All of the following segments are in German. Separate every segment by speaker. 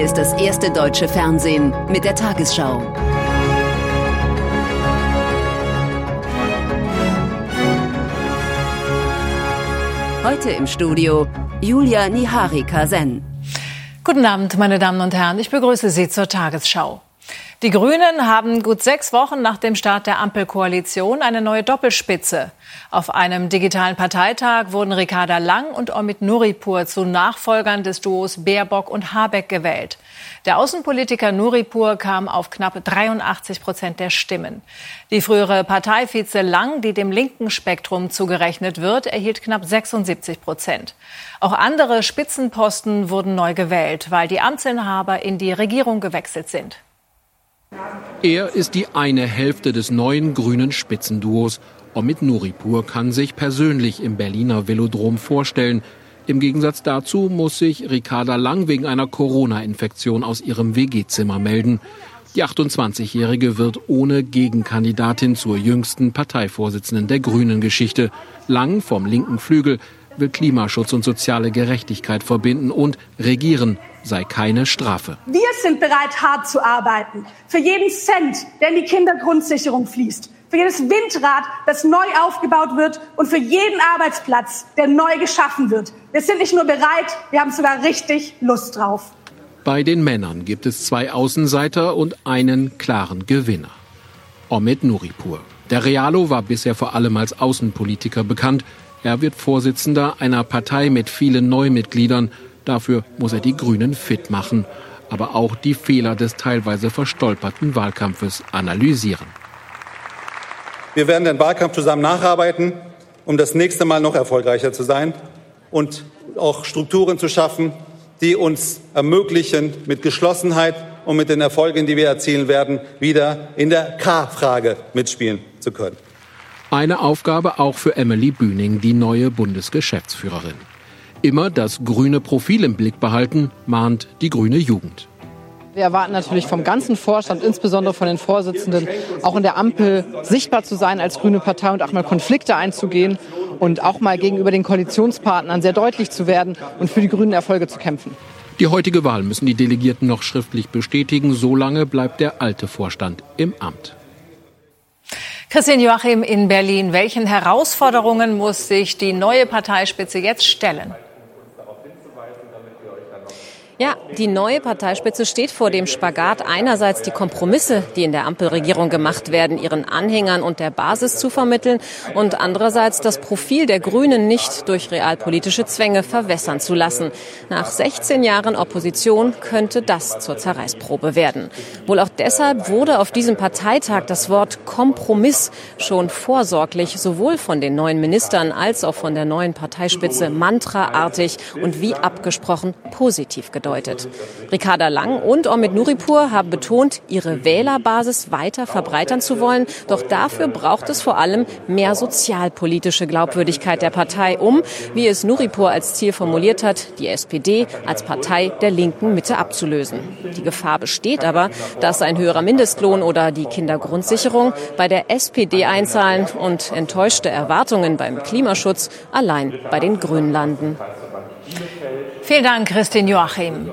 Speaker 1: Hier ist das erste deutsche Fernsehen mit der Tagesschau. Heute im Studio Julia Niharika-Sen.
Speaker 2: Guten Abend, meine Damen und Herren. Ich begrüße Sie zur Tagesschau. Die Grünen haben gut sechs Wochen nach dem Start der Ampelkoalition eine neue Doppelspitze. Auf einem digitalen Parteitag wurden Ricarda Lang und Omid Nuripur zu Nachfolgern des Duos Baerbock und Habeck gewählt. Der Außenpolitiker Nuripur kam auf knapp 83 Prozent der Stimmen. Die frühere Parteivize Lang, die dem linken Spektrum zugerechnet wird, erhielt knapp 76 Prozent. Auch andere Spitzenposten wurden neu gewählt, weil die Amtsinhaber in die Regierung gewechselt sind.
Speaker 3: Er ist die eine Hälfte des neuen grünen Spitzenduos. Omid Nuripur kann sich persönlich im Berliner Velodrom vorstellen. Im Gegensatz dazu muss sich Ricarda Lang wegen einer Corona-Infektion aus ihrem WG-Zimmer melden. Die 28-Jährige wird ohne Gegenkandidatin zur jüngsten Parteivorsitzenden der Grünen Geschichte. Lang vom linken Flügel will Klimaschutz und soziale Gerechtigkeit verbinden und regieren sei keine Strafe.
Speaker 4: Wir sind bereit, hart zu arbeiten. Für jeden Cent, der in die Kindergrundsicherung fließt. Für jedes Windrad, das neu aufgebaut wird und für jeden Arbeitsplatz, der neu geschaffen wird. Wir sind nicht nur bereit, wir haben sogar richtig Lust drauf.
Speaker 3: Bei den Männern gibt es zwei Außenseiter und einen klaren Gewinner. Omid Nuripur. Der Realo war bisher vor allem als Außenpolitiker bekannt. Er wird Vorsitzender einer Partei mit vielen Neumitgliedern Dafür muss er die Grünen fit machen, aber auch die Fehler des teilweise verstolperten Wahlkampfes analysieren.
Speaker 5: Wir werden den Wahlkampf zusammen nacharbeiten, um das nächste Mal noch erfolgreicher zu sein und auch Strukturen zu schaffen, die uns ermöglichen, mit Geschlossenheit und mit den Erfolgen, die wir erzielen werden, wieder in der K-Frage mitspielen zu können.
Speaker 3: Eine Aufgabe auch für Emily Bühning, die neue Bundesgeschäftsführerin. Immer das grüne Profil im Blick behalten, mahnt die grüne Jugend.
Speaker 6: Wir erwarten natürlich vom ganzen Vorstand, insbesondere von den Vorsitzenden, auch in der Ampel sichtbar zu sein als grüne Partei und auch mal Konflikte einzugehen und auch mal gegenüber den Koalitionspartnern sehr deutlich zu werden und für die grünen Erfolge zu kämpfen.
Speaker 3: Die heutige Wahl müssen die Delegierten noch schriftlich bestätigen. Solange bleibt der alte Vorstand im Amt.
Speaker 2: Christian Joachim in Berlin. Welchen Herausforderungen muss sich die neue Parteispitze jetzt stellen?
Speaker 7: Ja, die neue Parteispitze steht vor dem Spagat, einerseits die Kompromisse, die in der Ampelregierung gemacht werden, ihren Anhängern und der Basis zu vermitteln und andererseits das Profil der Grünen nicht durch realpolitische Zwänge verwässern zu lassen. Nach 16 Jahren Opposition könnte das zur Zerreißprobe werden. Wohl auch deshalb wurde auf diesem Parteitag das Wort Kompromiss schon vorsorglich sowohl von den neuen Ministern als auch von der neuen Parteispitze mantraartig und wie abgesprochen positiv gedeutet angedeutet. Ricarda Lang und Omid Nuripur haben betont, ihre Wählerbasis weiter verbreitern zu wollen. Doch dafür braucht es vor allem mehr sozialpolitische Glaubwürdigkeit der Partei, um, wie es Nuripur als Ziel formuliert hat, die SPD als Partei der linken Mitte abzulösen. Die Gefahr besteht aber, dass ein höherer Mindestlohn oder die Kindergrundsicherung bei der SPD einzahlen und enttäuschte Erwartungen beim Klimaschutz allein bei den Grünen landen.
Speaker 2: Vielen Dank, Christine Joachim.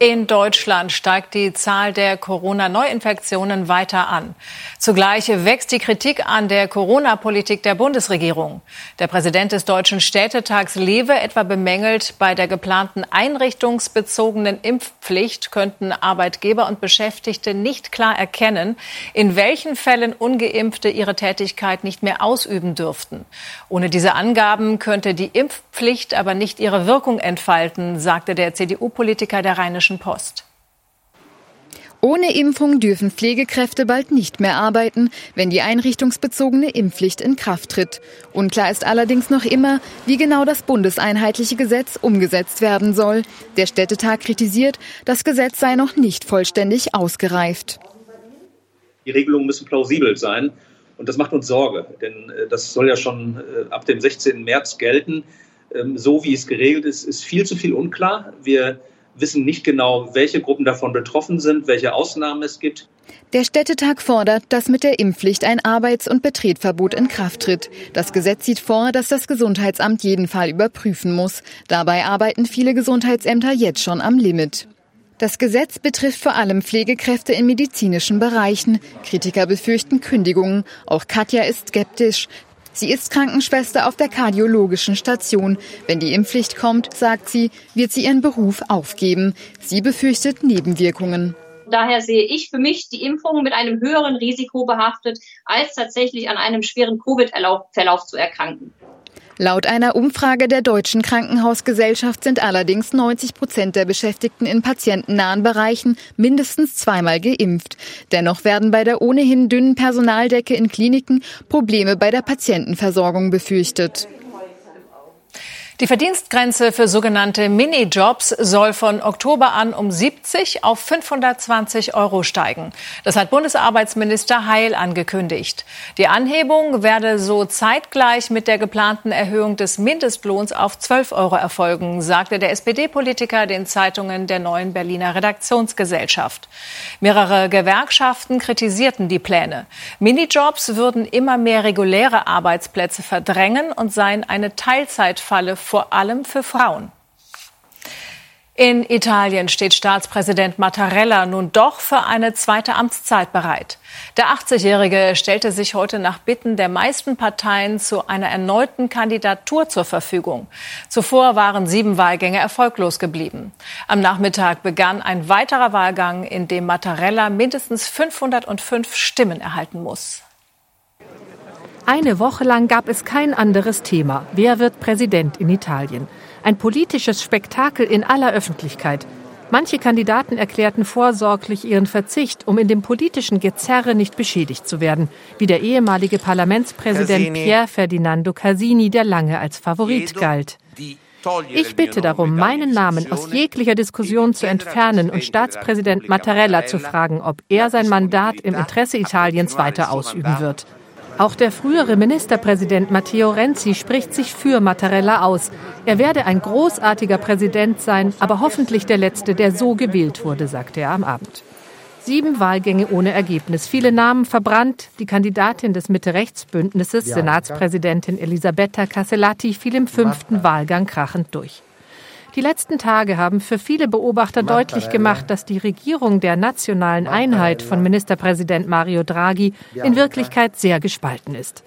Speaker 2: In Deutschland steigt die Zahl der Corona-Neuinfektionen weiter an. Zugleich wächst die Kritik an der Corona-Politik der Bundesregierung. Der Präsident des Deutschen Städtetags Lewe etwa bemängelt, bei der geplanten einrichtungsbezogenen Impfpflicht könnten Arbeitgeber und Beschäftigte nicht klar erkennen, in welchen Fällen ungeimpfte ihre Tätigkeit nicht mehr ausüben dürften. Ohne diese Angaben könnte die Impfpflicht aber nicht ihre Wirkung entfalten, sagte der CDU-Politiker der Rheinischen Rheinischen Post.
Speaker 8: Ohne Impfung dürfen Pflegekräfte bald nicht mehr arbeiten, wenn die einrichtungsbezogene Impfpflicht in Kraft tritt. Unklar ist allerdings noch immer, wie genau das bundeseinheitliche Gesetz umgesetzt werden soll. Der Städtetag kritisiert, das Gesetz sei noch nicht vollständig ausgereift.
Speaker 9: Die Regelungen müssen plausibel sein. Und das macht uns Sorge, denn äh, das soll ja schon äh, ab dem 16. März gelten. Ähm, so wie es geregelt ist, ist viel zu viel unklar. Wir wissen nicht genau, welche Gruppen davon betroffen sind, welche Ausnahmen es gibt.
Speaker 8: Der Städtetag fordert, dass mit der Impfpflicht ein Arbeits- und Betretverbot in Kraft tritt. Das Gesetz sieht vor, dass das Gesundheitsamt jeden Fall überprüfen muss. Dabei arbeiten viele Gesundheitsämter jetzt schon am Limit. Das Gesetz betrifft vor allem Pflegekräfte in medizinischen Bereichen. Kritiker befürchten Kündigungen. Auch Katja ist skeptisch. Sie ist Krankenschwester auf der kardiologischen Station. Wenn die Impfpflicht kommt, sagt sie, wird sie ihren Beruf aufgeben. Sie befürchtet Nebenwirkungen.
Speaker 10: Daher sehe ich für mich die Impfung mit einem höheren Risiko behaftet, als tatsächlich an einem schweren Covid-Verlauf zu erkranken.
Speaker 8: Laut einer Umfrage der Deutschen Krankenhausgesellschaft sind allerdings 90 Prozent der Beschäftigten in patientennahen Bereichen mindestens zweimal geimpft. Dennoch werden bei der ohnehin dünnen Personaldecke in Kliniken Probleme bei der Patientenversorgung befürchtet.
Speaker 2: Die Verdienstgrenze für sogenannte Minijobs soll von Oktober an um 70 auf 520 Euro steigen. Das hat Bundesarbeitsminister Heil angekündigt. Die Anhebung werde so zeitgleich mit der geplanten Erhöhung des Mindestlohns auf 12 Euro erfolgen, sagte der SPD-Politiker den Zeitungen der neuen Berliner Redaktionsgesellschaft. Mehrere Gewerkschaften kritisierten die Pläne. Minijobs würden immer mehr reguläre Arbeitsplätze verdrängen und seien eine Teilzeitfalle vor allem für Frauen. In Italien steht Staatspräsident Mattarella nun doch für eine zweite Amtszeit bereit. Der 80-Jährige stellte sich heute nach Bitten der meisten Parteien zu einer erneuten Kandidatur zur Verfügung. Zuvor waren sieben Wahlgänge erfolglos geblieben. Am Nachmittag begann ein weiterer Wahlgang, in dem Mattarella mindestens 505 Stimmen erhalten muss.
Speaker 11: Eine Woche lang gab es kein anderes Thema. Wer wird Präsident in Italien? Ein politisches Spektakel in aller Öffentlichkeit. Manche Kandidaten erklärten vorsorglich ihren Verzicht, um in dem politischen Gezerre nicht beschädigt zu werden, wie der ehemalige Parlamentspräsident Casini. Pier Ferdinando Casini, der lange als Favorit galt. Ich bitte darum, meinen Namen aus jeglicher Diskussion zu entfernen und Staatspräsident Mattarella zu fragen, ob er sein Mandat im Interesse Italiens weiter ausüben wird. Auch der frühere Ministerpräsident Matteo Renzi spricht sich für Mattarella aus. Er werde ein großartiger Präsident sein, aber hoffentlich der letzte, der so gewählt wurde, sagte er am Abend. Sieben Wahlgänge ohne Ergebnis, viele Namen verbrannt. Die Kandidatin des Mitte-Rechts-Bündnisses, Senatspräsidentin Elisabetta Casellati, fiel im fünften Wahlgang krachend durch. Die letzten Tage haben für viele Beobachter deutlich gemacht, dass die Regierung der nationalen Einheit von Ministerpräsident Mario Draghi in Wirklichkeit sehr gespalten ist.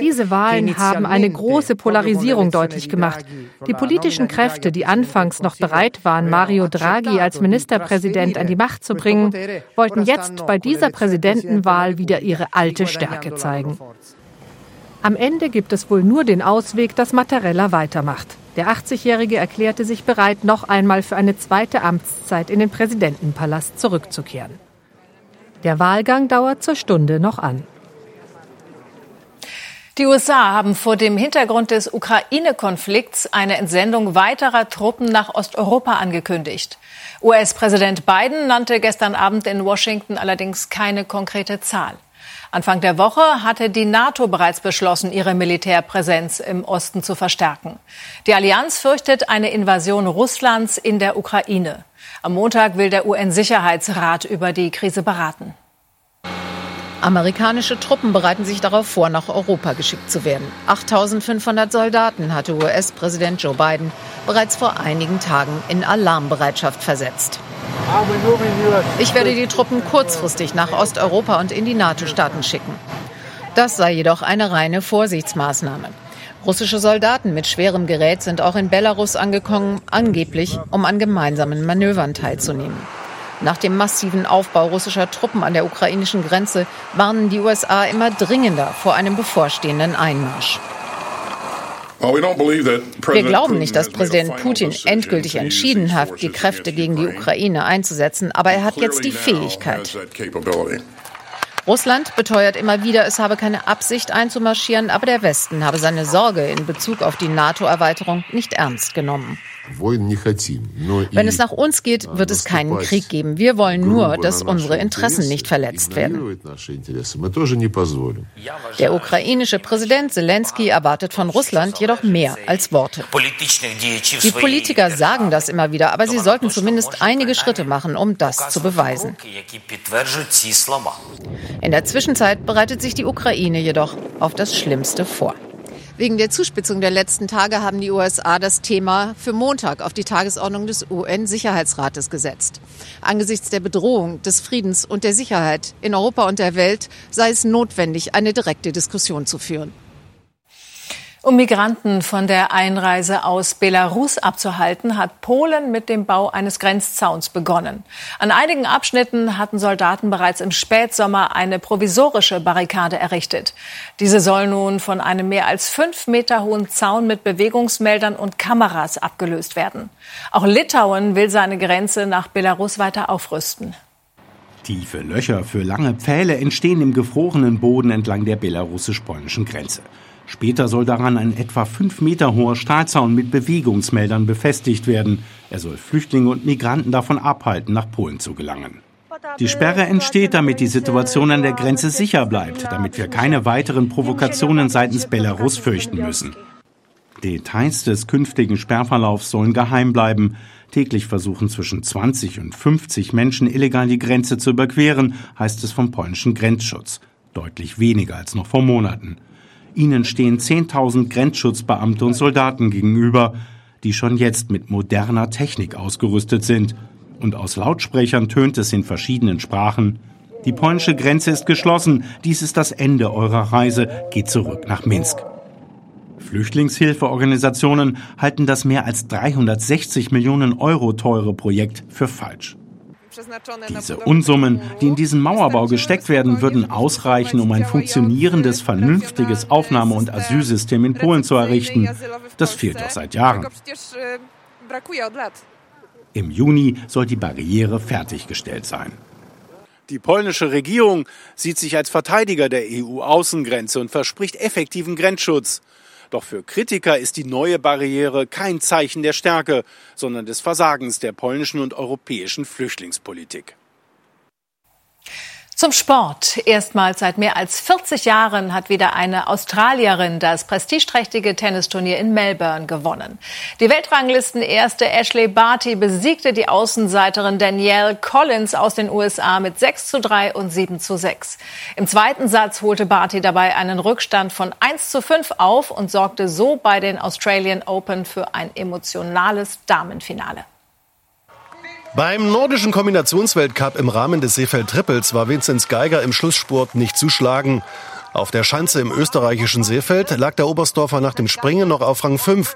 Speaker 11: Diese Wahlen haben eine große Polarisierung deutlich gemacht. Die politischen Kräfte, die anfangs noch bereit waren, Mario Draghi als Ministerpräsident an die Macht zu bringen, wollten jetzt bei dieser Präsidentenwahl wieder ihre alte Stärke zeigen. Am Ende gibt es wohl nur den Ausweg, dass Mattarella weitermacht. Der 80-Jährige erklärte sich bereit, noch einmal für eine zweite Amtszeit in den Präsidentenpalast zurückzukehren. Der Wahlgang dauert zur Stunde noch an.
Speaker 2: Die USA haben vor dem Hintergrund des Ukraine-Konflikts eine Entsendung weiterer Truppen nach Osteuropa angekündigt. US-Präsident Biden nannte gestern Abend in Washington allerdings keine konkrete Zahl. Anfang der Woche hatte die NATO bereits beschlossen, ihre Militärpräsenz im Osten zu verstärken. Die Allianz fürchtet eine Invasion Russlands in der Ukraine. Am Montag will der UN-Sicherheitsrat über die Krise beraten.
Speaker 12: Amerikanische Truppen bereiten sich darauf vor, nach Europa geschickt zu werden. 8500 Soldaten hatte US-Präsident Joe Biden bereits vor einigen Tagen in Alarmbereitschaft versetzt. Ich werde die Truppen kurzfristig nach Osteuropa und in die NATO-Staaten schicken. Das sei jedoch eine reine Vorsichtsmaßnahme. Russische Soldaten mit schwerem Gerät sind auch in Belarus angekommen, angeblich um an gemeinsamen Manövern teilzunehmen. Nach dem massiven Aufbau russischer Truppen an der ukrainischen Grenze warnen die USA immer dringender vor einem bevorstehenden Einmarsch. Wir glauben nicht, dass Präsident Putin endgültig entschieden hat, die Kräfte gegen die Ukraine einzusetzen, aber er hat jetzt die Fähigkeit. Russland beteuert immer wieder, es habe keine Absicht einzumarschieren, aber der Westen habe seine Sorge in Bezug auf die NATO-Erweiterung nicht ernst genommen. Wenn es nach uns geht, wird es keinen Krieg geben. Wir wollen nur, dass unsere Interessen nicht verletzt werden. Der ukrainische Präsident Zelensky erwartet von Russland jedoch mehr als Worte. Die Politiker sagen das immer wieder, aber sie sollten zumindest einige Schritte machen, um das zu beweisen. In der Zwischenzeit bereitet sich die Ukraine jedoch auf das Schlimmste vor. Wegen der Zuspitzung der letzten Tage haben die USA das Thema für Montag auf die Tagesordnung des UN-Sicherheitsrates gesetzt. Angesichts der Bedrohung des Friedens und der Sicherheit in Europa und der Welt sei es notwendig, eine direkte Diskussion zu führen.
Speaker 2: Um Migranten von der Einreise aus Belarus abzuhalten, hat Polen mit dem Bau eines Grenzzauns begonnen. An einigen Abschnitten hatten Soldaten bereits im Spätsommer eine provisorische Barrikade errichtet. Diese soll nun von einem mehr als fünf Meter hohen Zaun mit Bewegungsmeldern und Kameras abgelöst werden. Auch Litauen will seine Grenze nach Belarus weiter aufrüsten.
Speaker 13: Tiefe Löcher für lange Pfähle entstehen im gefrorenen Boden entlang der belarussisch-polnischen Grenze. Später soll daran ein etwa fünf Meter hoher Stahlzaun mit Bewegungsmeldern befestigt werden. Er soll Flüchtlinge und Migranten davon abhalten, nach Polen zu gelangen. Die Sperre entsteht, damit die Situation an der Grenze sicher bleibt, damit wir keine weiteren Provokationen seitens Belarus fürchten müssen. Details des künftigen Sperrverlaufs sollen geheim bleiben. Täglich versuchen zwischen 20 und 50 Menschen illegal die Grenze zu überqueren, heißt es vom polnischen Grenzschutz. Deutlich weniger als noch vor Monaten. Ihnen stehen 10.000 Grenzschutzbeamte und Soldaten gegenüber, die schon jetzt mit moderner Technik ausgerüstet sind. Und aus Lautsprechern tönt es in verschiedenen Sprachen. Die polnische Grenze ist geschlossen. Dies ist das Ende eurer Reise. Geht zurück nach Minsk. Flüchtlingshilfeorganisationen halten das mehr als 360 Millionen Euro teure Projekt für falsch. Diese Unsummen, die in diesen Mauerbau gesteckt werden, würden ausreichen, um ein funktionierendes, vernünftiges Aufnahme- und Asylsystem in Polen zu errichten. Das fehlt doch seit Jahren. Im Juni soll die Barriere fertiggestellt sein.
Speaker 14: Die polnische Regierung sieht sich als Verteidiger der EU-Außengrenze und verspricht effektiven Grenzschutz. Doch für Kritiker ist die neue Barriere kein Zeichen der Stärke, sondern des Versagens der polnischen und europäischen Flüchtlingspolitik.
Speaker 2: Zum Sport. Erstmals seit mehr als 40 Jahren hat wieder eine Australierin das prestigeträchtige Tennisturnier in Melbourne gewonnen. Die Weltranglisten-erste Ashley Barty besiegte die Außenseiterin Danielle Collins aus den USA mit 6 zu 3 und 7 zu 6. Im zweiten Satz holte Barty dabei einen Rückstand von 1 zu 5 auf und sorgte so bei den Australian Open für ein emotionales Damenfinale.
Speaker 15: Beim nordischen Kombinationsweltcup im Rahmen des Seefeld-Trippels war Vinzenz Geiger im Schlussspurt nicht zu schlagen. Auf der Schanze im österreichischen Seefeld lag der Oberstdorfer nach dem Springen noch auf Rang 5.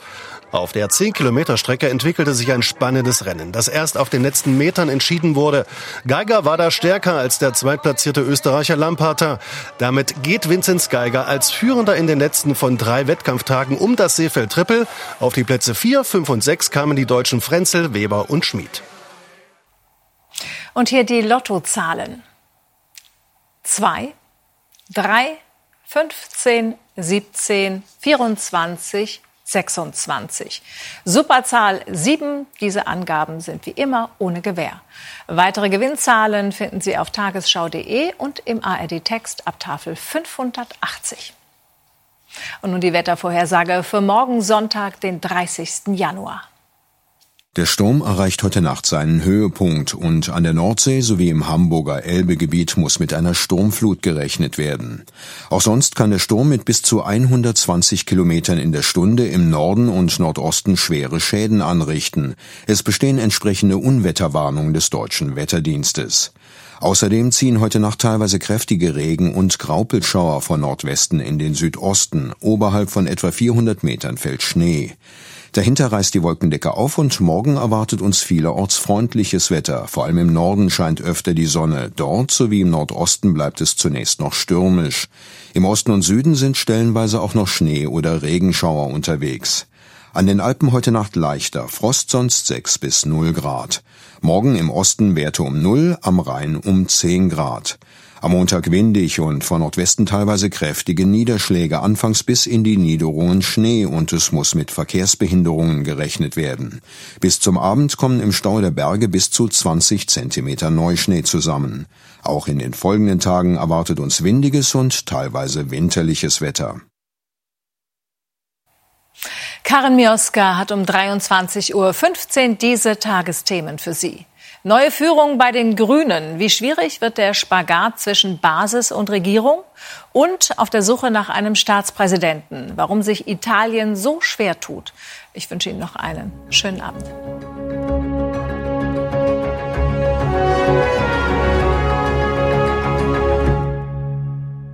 Speaker 15: Auf der 10-Kilometer-Strecke entwickelte sich ein spannendes Rennen, das erst auf den letzten Metern entschieden wurde. Geiger war da stärker als der zweitplatzierte Österreicher Lamparter. Damit geht Vinzenz Geiger als Führender in den letzten von drei Wettkampftagen um das Seefeld-Trippel. Auf die Plätze 4, 5 und 6 kamen die deutschen Frenzel, Weber und Schmid.
Speaker 2: Und hier die Lottozahlen. 2, 3, 15, 17, 24, 26. Superzahl 7. Diese Angaben sind wie immer ohne Gewähr. Weitere Gewinnzahlen finden Sie auf tagesschau.de und im ARD-Text ab Tafel 580. Und nun die Wettervorhersage für morgen Sonntag, den 30. Januar.
Speaker 16: Der Sturm erreicht heute Nacht seinen Höhepunkt und an der Nordsee sowie im Hamburger Elbegebiet muss mit einer Sturmflut gerechnet werden. Auch sonst kann der Sturm mit bis zu 120 Kilometern in der Stunde im Norden und Nordosten schwere Schäden anrichten. Es bestehen entsprechende Unwetterwarnungen des deutschen Wetterdienstes. Außerdem ziehen heute Nacht teilweise kräftige Regen- und Graupelschauer von Nordwesten in den Südosten. Oberhalb von etwa 400 Metern fällt Schnee. Dahinter reißt die Wolkendecke auf und morgen erwartet uns vielerorts freundliches Wetter. Vor allem im Norden scheint öfter die Sonne. Dort sowie im Nordosten bleibt es zunächst noch stürmisch. Im Osten und Süden sind stellenweise auch noch Schnee oder Regenschauer unterwegs. An den Alpen heute Nacht leichter, Frost sonst 6 bis 0 Grad. Morgen im Osten Werte um 0, am Rhein um 10 Grad. Am Montag windig und von Nordwesten teilweise kräftige Niederschläge, anfangs bis in die Niederungen Schnee und es muss mit Verkehrsbehinderungen gerechnet werden. Bis zum Abend kommen im Stau der Berge bis zu 20 Zentimeter Neuschnee zusammen. Auch in den folgenden Tagen erwartet uns windiges und teilweise winterliches Wetter.
Speaker 2: Karin Mioska hat um 23.15 Uhr diese Tagesthemen für Sie. Neue Führung bei den Grünen. Wie schwierig wird der Spagat zwischen Basis und Regierung? Und auf der Suche nach einem Staatspräsidenten. Warum sich Italien so schwer tut. Ich wünsche Ihnen noch einen schönen Abend.